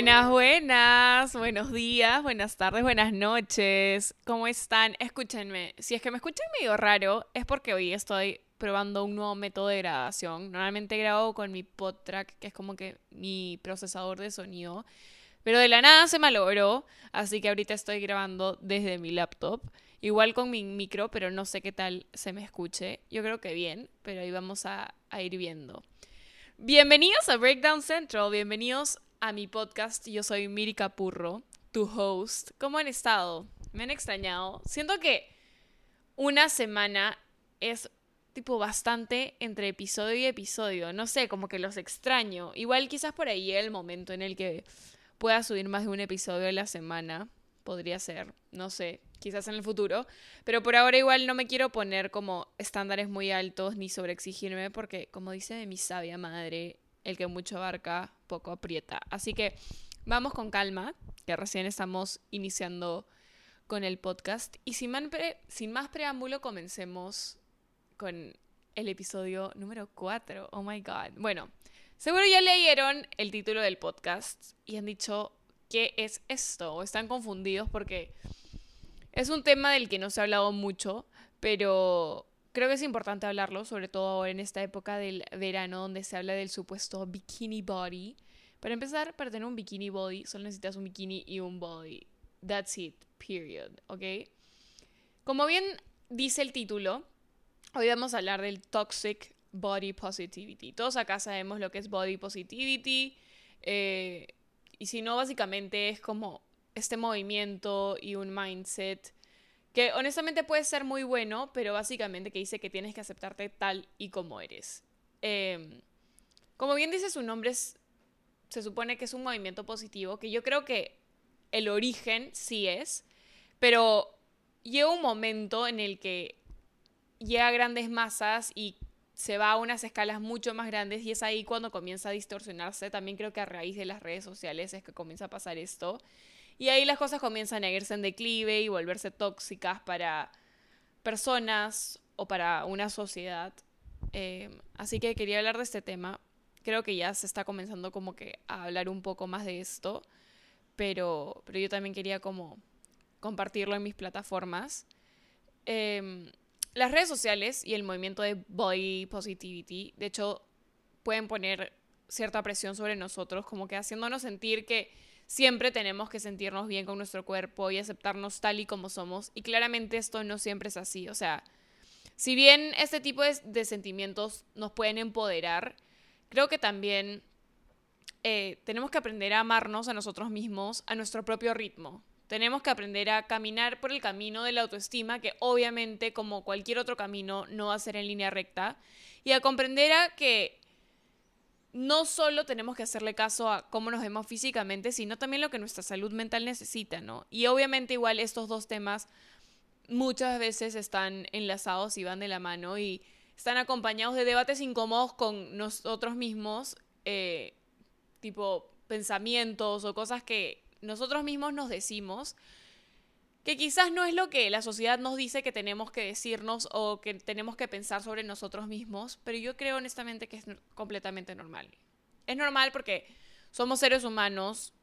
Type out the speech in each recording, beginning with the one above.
Buenas, buenas, buenos días, buenas tardes, buenas noches. ¿Cómo están? Escúchenme, si es que me escuchan medio raro, es porque hoy estoy probando un nuevo método de grabación. Normalmente grabo con mi PodTrack, que es como que mi procesador de sonido. Pero de la nada se malogró, así que ahorita estoy grabando desde mi laptop. Igual con mi micro, pero no sé qué tal se me escuche. Yo creo que bien, pero ahí vamos a, a ir viendo. Bienvenidos a Breakdown Central, bienvenidos a mi podcast. Yo soy Miri Capurro, tu host. ¿Cómo han estado? ¿Me han extrañado? Siento que una semana es tipo bastante entre episodio y episodio. No sé, como que los extraño. Igual quizás por ahí el momento en el que pueda subir más de un episodio a la semana. Podría ser, no sé, quizás en el futuro. Pero por ahora igual no me quiero poner como estándares muy altos ni sobreexigirme porque, como dice mi sabia madre, el que mucho abarca, poco aprieta. Así que vamos con calma, que recién estamos iniciando con el podcast. Y sin, sin más preámbulo, comencemos con el episodio número 4. Oh my god. Bueno, seguro ya leyeron el título del podcast y han dicho, ¿qué es esto? O están confundidos porque es un tema del que no se ha hablado mucho, pero creo que es importante hablarlo, sobre todo ahora en esta época del verano donde se habla del supuesto bikini body. Para empezar, para tener un bikini body, solo necesitas un bikini y un body. That's it, period, ¿ok? Como bien dice el título, hoy vamos a hablar del toxic body positivity. Todos acá sabemos lo que es body positivity. Eh, y si no, básicamente es como este movimiento y un mindset que honestamente puede ser muy bueno, pero básicamente que dice que tienes que aceptarte tal y como eres. Em, como bien dice su nombre, se supone que es un movimiento positivo, que yo creo que el origen sí es, pero llega un momento en el que llega a grandes masas y se va a unas escalas mucho más grandes y es ahí cuando comienza a distorsionarse. También creo que a raíz de las redes sociales es que comienza a pasar esto. Y ahí las cosas comienzan a irse en declive y volverse tóxicas para personas o para una sociedad. Eh, así que quería hablar de este tema. Creo que ya se está comenzando como que a hablar un poco más de esto, pero, pero yo también quería como compartirlo en mis plataformas. Em, las redes sociales y el movimiento de body positivity, de hecho, pueden poner cierta presión sobre nosotros, como que haciéndonos sentir que siempre tenemos que sentirnos bien con nuestro cuerpo y aceptarnos tal y como somos. Y claramente esto no siempre es así. O sea, si bien este tipo de, sentimientos nos pueden empoderar, creo que también eh, tenemos que aprender a amarnos a nosotros mismos a nuestro propio ritmo. Tenemos que aprender a caminar por el camino de la autoestima, que obviamente como cualquier otro camino no va a ser en línea recta, y a comprender a que no solo tenemos que hacerle caso a cómo nos vemos físicamente, sino también lo que nuestra salud mental necesita, ¿no? Y obviamente igual estos dos temas muchas veces están enlazados y van de la mano y están acompañados de debates incómodos con nosotros mismos, eh, tipo pensamientos o cosas que nosotros mismos nos decimos que quizás no es lo que la sociedad nos dice que tenemos que decirnos o que tenemos que pensar sobre nosotros mismos, pero yo creo honestamente que es completamente normal. Es normal porque somos seres humanos,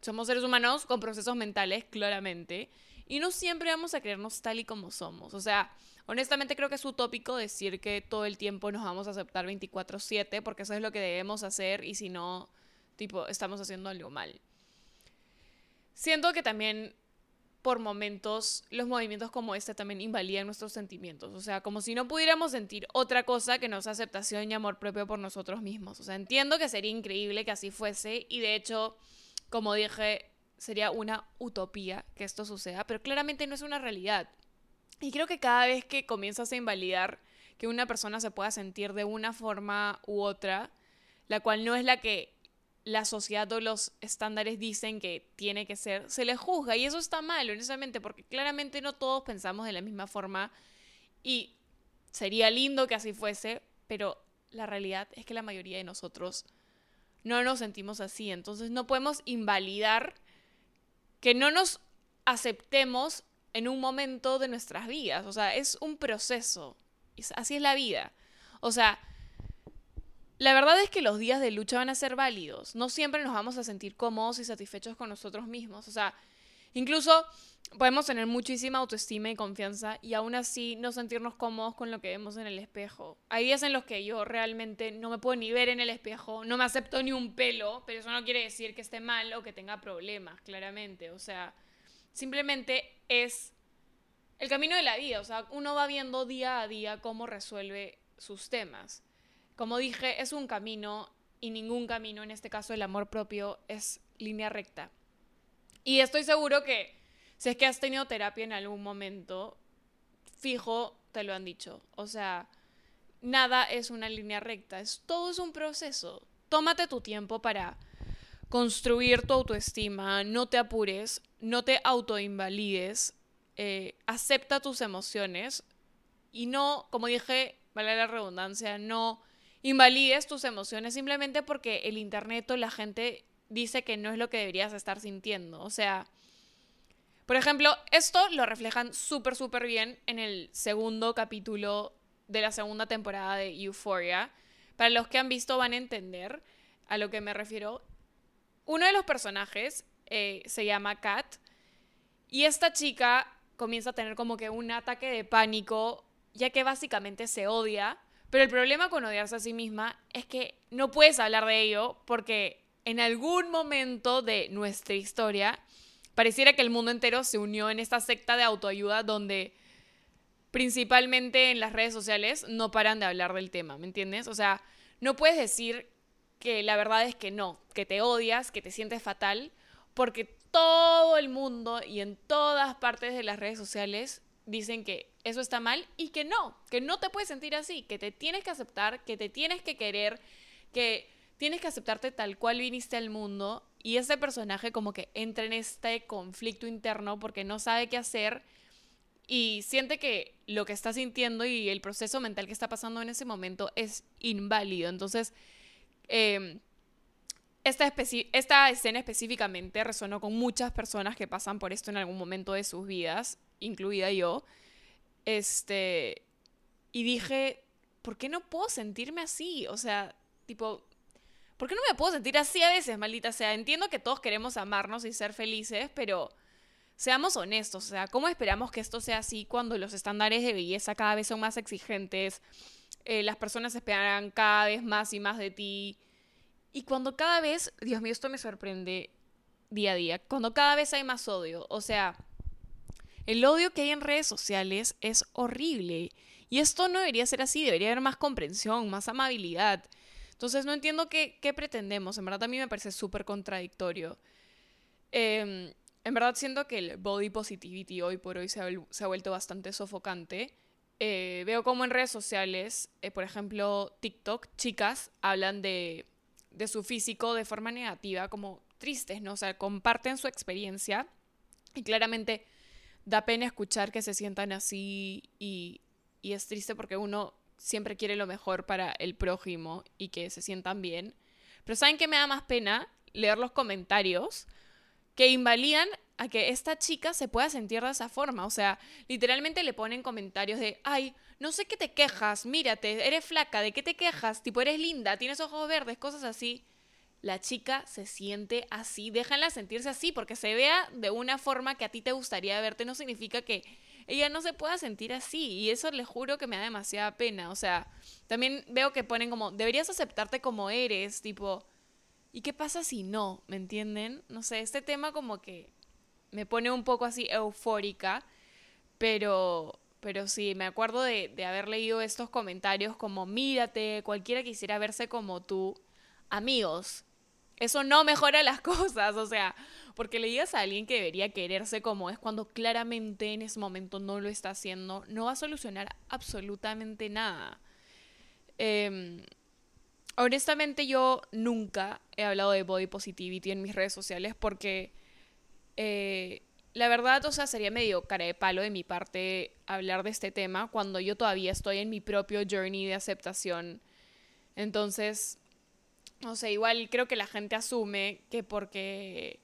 somos seres humanos con procesos mentales, claramente, y no siempre vamos a creernos tal y como somos. O sea, honestamente creo que es utópico decir que todo el tiempo nos vamos a aceptar 24/7, porque eso es lo que debemos hacer y si no, tipo, estamos haciendo algo mal. Siento que también por momentos los movimientos como este también invalidan nuestros sentimientos. O sea, como si no pudiéramos sentir otra cosa que nos aceptación y amor propio por nosotros mismos. O sea, entiendo que sería increíble que así fuese y de hecho, como dije, sería una utopía que esto suceda, pero claramente no es una realidad. Y creo que cada vez que comienzas a invalidar que una persona se pueda sentir de una forma u otra, la cual no es la que la sociedad o los estándares dicen que tiene que ser, se le juzga y eso está mal, honestamente, porque claramente no todos pensamos de la misma forma y sería lindo que así fuese, pero la realidad es que la mayoría de nosotros no nos sentimos así, entonces no podemos invalidar que no nos aceptemos en un momento de nuestras vidas, o sea, es un proceso, así es la vida, o sea, la verdad es que los días de lucha van a ser válidos. No siempre nos vamos a sentir cómodos y satisfechos con nosotros mismos. O sea, incluso podemos tener muchísima autoestima y confianza y aún así no sentirnos cómodos con lo que vemos en el espejo. Hay días en los que yo realmente no me puedo ni ver en el espejo, no me acepto ni un pelo, pero eso no quiere decir que esté mal o que tenga problemas, claramente. O sea, simplemente es el camino de la vida. O sea, uno va viendo día a día cómo resuelve sus temas. Como dije, es un camino y ningún camino, en este caso el amor propio, es línea recta. Y estoy seguro que si es que has tenido terapia en algún momento, fijo, te lo han dicho. O sea, nada es una línea recta, es, todo es un proceso. Tómate tu tiempo para construir tu autoestima, no te apures, no te autoinvalides, eh, acepta tus emociones y no, como dije, vale la redundancia, no invalides tus emociones simplemente porque el internet o la gente dice que no es lo que deberías estar sintiendo. O sea, por ejemplo, esto lo reflejan súper, súper bien en el segundo capítulo de la segunda temporada de Euphoria. Para los que han visto van a entender a lo que me refiero. Uno de los personajes eh, se llama Kat y esta chica comienza a tener como que un ataque de pánico ya que básicamente se odia pero el problema con odiarse a sí misma es que no puedes hablar de ello porque en algún momento de nuestra historia pareciera que el mundo entero se unió en esta secta de autoayuda donde principalmente en las redes sociales no paran de hablar del tema, ¿me entiendes? O sea, no puedes decir que la verdad es que no, que te odias, que te sientes fatal, porque todo el mundo y en todas partes de las redes sociales dicen que eso está mal y que no, que no te puedes sentir así, que te tienes que aceptar, que te tienes que querer, que tienes que aceptarte tal cual viniste al mundo y ese personaje como que entra en este conflicto interno porque no sabe qué hacer y siente que lo que está sintiendo y el proceso mental que está pasando en ese momento es inválido. Entonces, em, esta, escena específicamente resonó con muchas personas que pasan por esto en algún momento de sus vidas, incluida yo. Este, y dije, ¿por qué no puedo sentirme así? O sea, tipo, ¿por qué no me puedo sentir así a veces, maldita sea? Entiendo que todos queremos amarnos y ser felices, pero seamos honestos, o sea, ¿cómo esperamos que esto sea así cuando los estándares de belleza cada vez son más exigentes? Eh, las personas esperan cada vez más y más de ti. Y cuando cada vez, Dios mío, esto me sorprende día a día, cuando cada vez hay más odio, o sea, el odio que hay en redes sociales es horrible. Y esto no debería ser así, debería haber más comprensión, más amabilidad. Entonces no entiendo qué, pretendemos. En verdad a mí me parece súper contradictorio. Em, en verdad siento que el body positivity hoy por hoy se ha, vuelto bastante sofocante. Eh, veo como en redes sociales, eh, por ejemplo TikTok, chicas hablan de, de su físico de forma negativa, como tristes, ¿no? O sea, comparten su experiencia y claramente da pena escuchar que se sientan así y, es triste porque uno siempre quiere lo mejor para el prójimo y que se sientan bien. Pero ¿saben qué me da más pena? Leer los comentarios que invalidan a que esta chica se pueda sentir de esa forma. O sea, literalmente le ponen comentarios de, ay, no sé qué te quejas, mírate, eres flaca, ¿de qué te quejas? Tipo, eres linda, tienes ojos verdes, cosas así la chica se siente así, déjanla sentirse así, porque se vea de una forma que a ti te gustaría verte, no significa que ella no se pueda sentir así, y eso les juro que me da demasiada pena, o sea, también veo que ponen como, deberías aceptarte como eres, tipo, ¿y qué pasa si no? ¿Me entienden? No sé, este tema como que me pone un poco así eufórica, pero... Pero sí, me acuerdo de, de haber leído estos comentarios como, mírate, cualquiera quisiera verse como tú. Amigos, eso no mejora las cosas, o sea, porque le digas a alguien que debería quererse como es cuando claramente en ese momento no lo está haciendo, no va a solucionar absolutamente nada. Em, honestamente yo nunca he hablado de body positivity en mis redes sociales porque eh, la verdad, o sea, sería medio cara de palo de mi parte hablar de este tema cuando yo todavía estoy en mi propio journey de aceptación. Entonces, no sé, igual creo que la gente asume que porque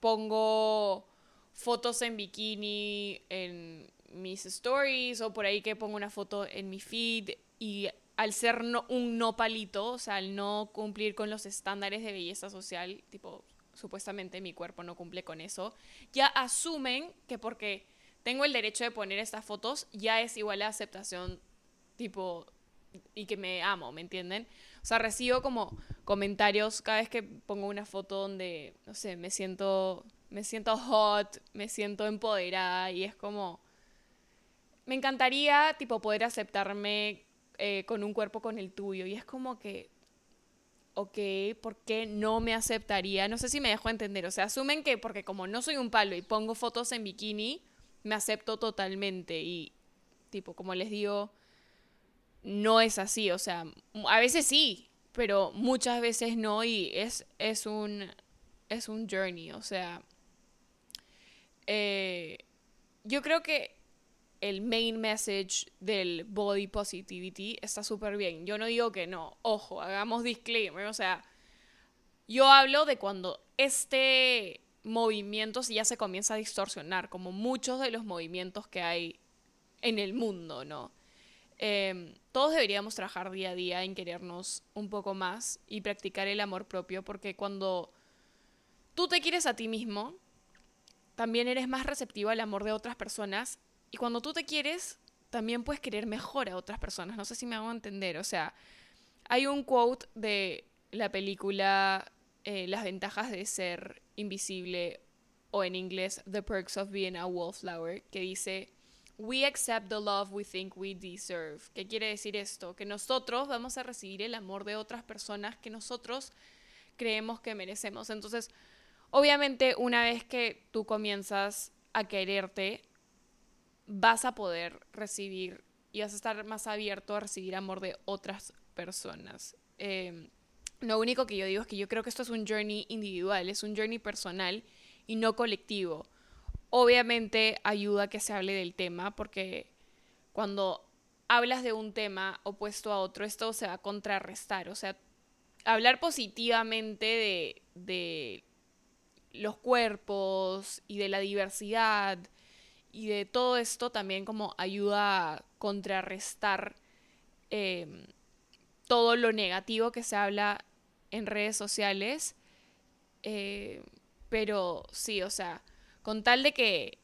pongo fotos en bikini en mis stories o por ahí que pongo una foto en mi feed y al ser no, un no palito, o sea, al no cumplir con los estándares de belleza social, tipo, supuestamente mi cuerpo no cumple con eso, ya asumen que porque tengo el derecho de poner estas fotos ya es igual a aceptación, tipo, y que me amo, ¿me entienden? O sea, recibo como comentarios cada vez que pongo una foto donde, no sé, me siento, me siento hot, me siento empoderada y es como, me encantaría, tipo, poder aceptarme eh, con un cuerpo con el tuyo y es como que, ok, ¿por qué no me aceptaría? No sé si me dejo entender, o sea, asumen que porque como no soy un palo y pongo fotos en bikini, me acepto totalmente y, tipo, como les digo, no es así, o sea, a veces sí, pero muchas veces no y es, es, un, es un journey, o sea, eh, yo creo que el main message del body positivity está súper bien. Yo no digo que no, ojo, hagamos disclaimer, o sea, yo hablo de cuando este movimiento ya se comienza a distorsionar, como muchos de los movimientos que hay en el mundo, ¿no? Em, todos deberíamos trabajar día a día en querernos un poco más y practicar el amor propio, porque cuando tú te quieres a ti mismo, también eres más receptivo al amor de otras personas y cuando tú te quieres, también puedes querer mejor a otras personas. No sé si me hago entender. O sea, hay un quote de la película eh, Las ventajas de ser invisible o en inglés The Perks of Being a Wallflower que dice We accept the love we think we deserve. ¿Qué quiere decir esto? Que nosotros vamos a recibir el amor de otras personas que nosotros creemos que merecemos. Entonces, obviamente, una vez que tú comienzas a quererte, vas a poder recibir y vas a estar más abierto a recibir amor de otras personas. Em, lo único que yo digo es que yo creo que esto es un journey individual, es un journey personal y no colectivo obviamente ayuda a que se hable del tema porque cuando hablas de un tema opuesto a otro, esto se va a contrarrestar. O sea, hablar positivamente de, los cuerpos y de la diversidad y de todo esto también como ayuda a contrarrestar em, todo lo negativo que se habla en redes sociales. Eh, pero sí, o sea, con tal de que,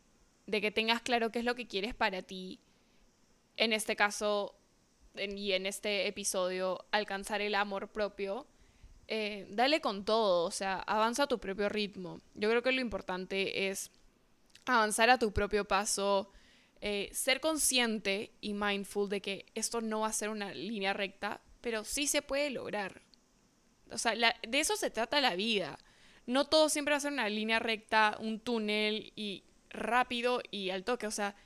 de que tengas claro qué es lo que quieres para ti, en este caso y en este episodio, alcanzar el amor propio, eh, dale con todo, o sea, avanza a tu propio ritmo. Yo creo que lo importante es avanzar a tu propio paso, eh, ser consciente y mindful de que esto no va a ser una línea recta, pero sí se puede lograr. O sea, de eso se trata la vida no todo siempre va a ser una línea recta, un túnel y rápido y al toque. O sea,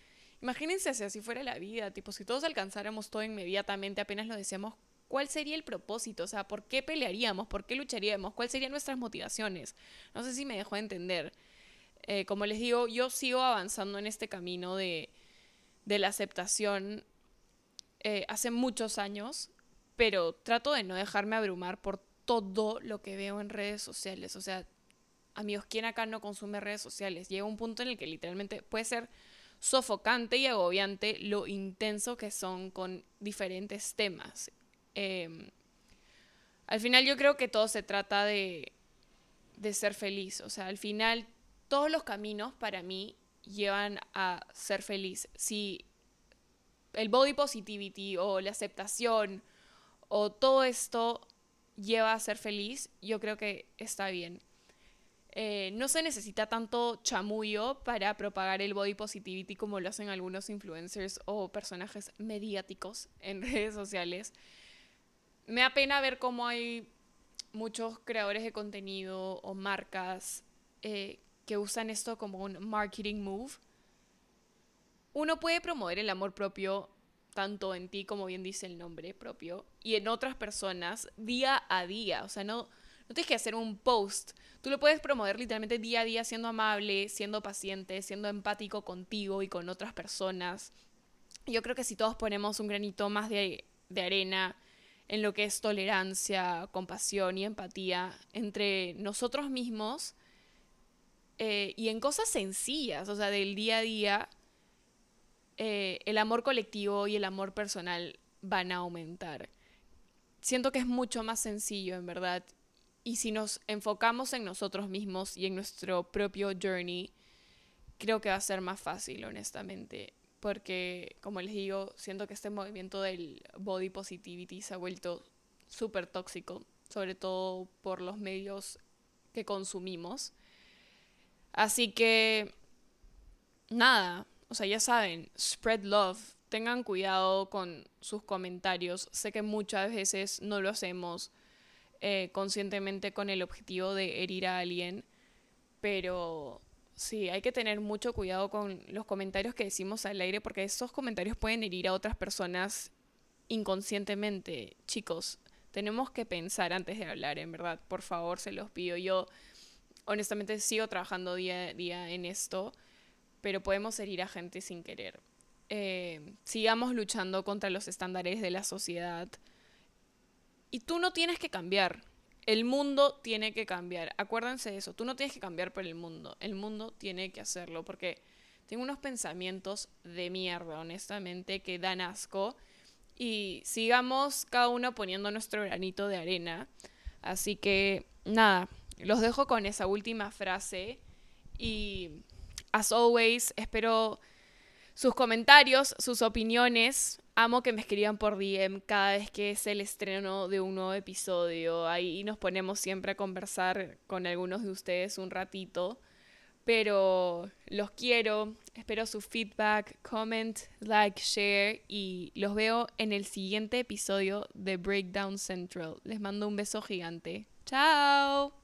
imagínense si así fuera la vida, tipo, si todos alcanzáramos todo inmediatamente, apenas lo decíamos, ¿cuál sería el propósito? O sea, ¿por qué pelearíamos? ¿Por qué lucharíamos? ¿Cuáles serían nuestras motivaciones? No sé si me dejó entender. Eh, como les digo, yo sigo avanzando en este camino de, de la aceptación eh, hace muchos años, pero trato de no dejarme abrumar por todo lo que veo en redes sociales. O sea, amigos, ¿quién acá no consume redes sociales? Llega un punto en el que literalmente puede ser sofocante y agobiante lo intenso que son con diferentes temas. Em, al final yo creo que todo se trata de, de ser feliz. O sea, al final todos los caminos para mí llevan a ser feliz. Si el body positivity o la aceptación o todo esto lleva a ser feliz, yo creo que está bien. Eh, no se necesita tanto chamullo para propagar el body positivity como lo hacen algunos influencers o personajes mediáticos en redes sociales. Me da pena ver cómo hay muchos creadores de contenido o marcas eh, que usan esto como un marketing move. Uno puede promover el amor propio tanto en ti, como bien dice el nombre propio, y en otras personas día a día. O sea, no, no tienes que hacer un post. Tú lo puedes promover literalmente día a día siendo amable, siendo paciente, siendo empático contigo y con otras personas. Yo creo que si todos ponemos un granito más de, de arena en lo que es tolerancia, compasión y empatía entre nosotros mismos eh, y en cosas sencillas, o sea, del día a día, eh, el amor colectivo y el amor personal van a aumentar. Siento que es mucho más sencillo, en verdad. Y si nos enfocamos en nosotros mismos y en nuestro propio journey, creo que va a ser más fácil, honestamente. Porque, como les digo, siento que este movimiento del body positivity se ha vuelto súper tóxico, sobre todo por los medios que consumimos. Así que, nada, o sea, ya saben, spread love, tengan cuidado con sus comentarios. Sé que muchas veces no lo hacemos eh, conscientemente con el objetivo de herir a alguien, pero sí, hay que tener mucho cuidado con los comentarios que decimos al aire porque esos comentarios pueden herir a otras personas inconscientemente. Chicos, tenemos que pensar antes de hablar, en verdad. Por favor, se los pido. Yo honestamente sigo trabajando día a día en esto pero podemos herir a gente sin querer. Eh, sigamos luchando contra los estándares de la sociedad. Y tú no tienes que cambiar. El mundo tiene que cambiar. Acuérdense de eso. Tú no tienes que cambiar por el mundo. El mundo tiene que hacerlo. Porque tengo unos pensamientos de mierda, honestamente, que dan asco. Y sigamos cada uno poniendo nuestro granito de arena. Así que, nada, los dejo con esa última frase. Y As always, espero sus comentarios, sus opiniones. Amo que me escriban por DM cada vez que es el estreno de un nuevo episodio. Ahí nos ponemos siempre a conversar con algunos de ustedes un ratito. Pero los quiero, espero su feedback, comment, like, share y los veo en el siguiente episodio de Breakdown Central. Les mando un beso gigante. Chao.